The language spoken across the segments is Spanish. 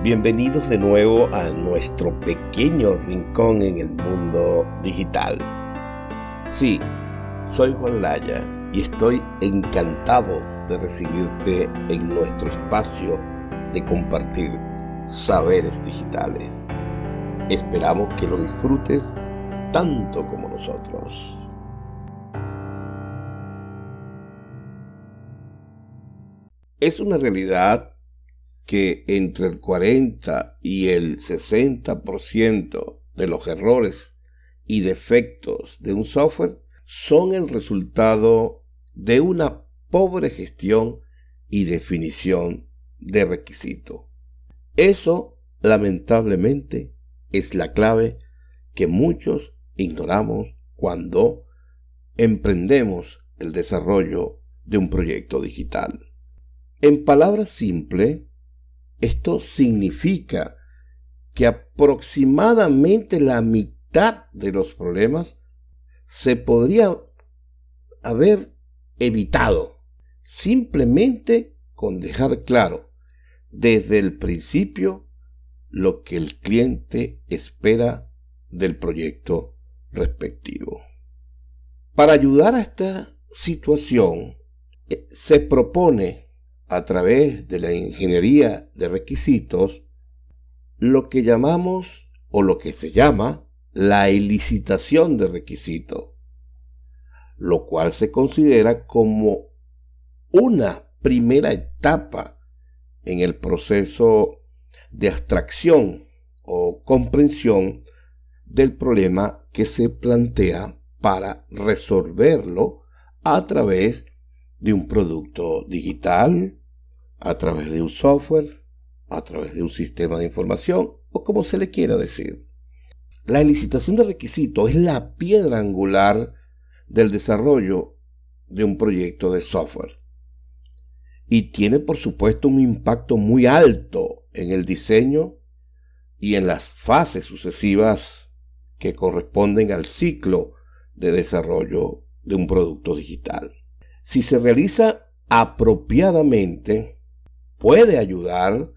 Bienvenidos de nuevo a nuestro pequeño rincón en el mundo digital. Sí, soy Juan Laya y estoy encantado de recibirte en nuestro espacio de compartir saberes digitales. Esperamos que lo disfrutes tanto como nosotros. Es una realidad que entre el 40 y el 60% de los errores y defectos de un software son el resultado de una pobre gestión y definición de requisito. Eso, lamentablemente, es la clave que muchos ignoramos cuando emprendemos el desarrollo de un proyecto digital. En palabras simples, esto significa que aproximadamente la mitad de los problemas se podría haber evitado simplemente con dejar claro desde el principio lo que el cliente espera del proyecto respectivo. Para ayudar a esta situación, eh, se propone a través de la ingeniería de requisitos lo que llamamos o lo que se llama la elicitación de requisitos, lo cual se considera como una primera etapa en el proceso de abstracción o comprensión del problema que se plantea para resolverlo a través de un producto digital, a través de un software, a través de un sistema de información o como se le quiera decir. La elicitación de requisitos es la piedra angular del desarrollo de un proyecto de software y tiene por supuesto un impacto muy alto en el diseño y en las fases sucesivas que corresponden al ciclo de desarrollo de un producto digital. Si se realiza apropiadamente, puede ayudar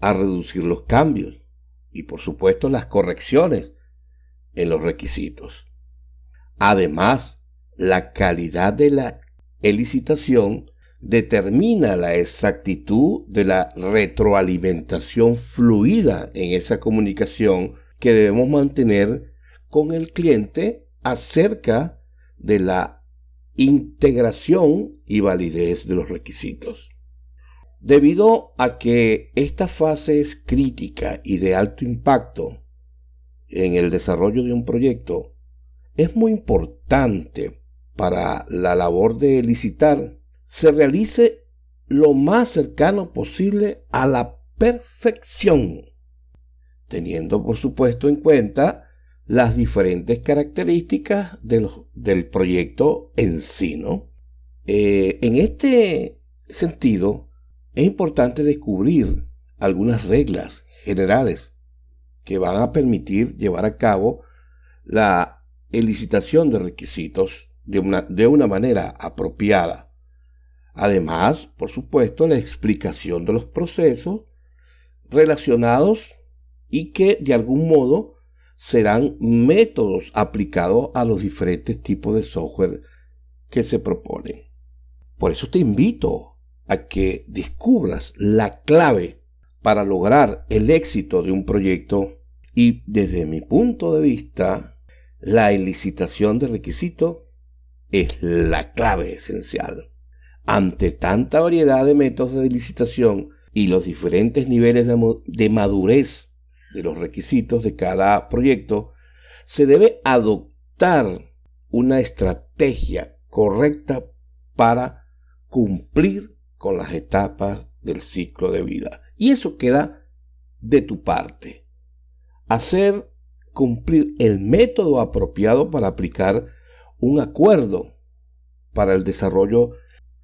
a reducir los cambios y por supuesto las correcciones en los requisitos. Además, la calidad de la elicitación determina la exactitud de la retroalimentación fluida en esa comunicación que debemos mantener con el cliente acerca de la integración y validez de los requisitos. Debido a que esta fase es crítica y de alto impacto en el desarrollo de un proyecto, es muy importante para la labor de licitar se realice lo más cercano posible a la perfección, teniendo por supuesto en cuenta las diferentes características del proyecto en sí. Eh, en este sentido, es importante descubrir algunas reglas generales que van a permitir llevar a cabo la elicitación de requisitos de una, de una manera apropiada. Además, por supuesto, la explicación de los procesos relacionados y que de algún modo serán métodos aplicados a los diferentes tipos de software que se proponen. Por eso te invito a que descubras la clave para lograr el éxito de un proyecto y desde mi punto de vista, la elicitación de requisitos es la clave esencial. Ante tanta variedad de métodos de licitación y los diferentes niveles de, madurez de los requisitos de cada proyecto, se debe adoptar una estrategia correcta para cumplir con las etapas del ciclo de vida. Y eso queda de tu parte. Hacer cumplir el método apropiado para aplicar un acuerdo para el desarrollo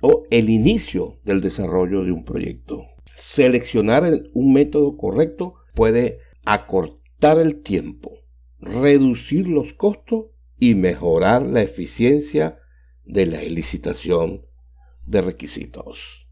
o el inicio del desarrollo de un proyecto. Seleccionar un método correcto puede acortar el tiempo, reducir los costos y mejorar la eficiencia de la licitación de requisitos.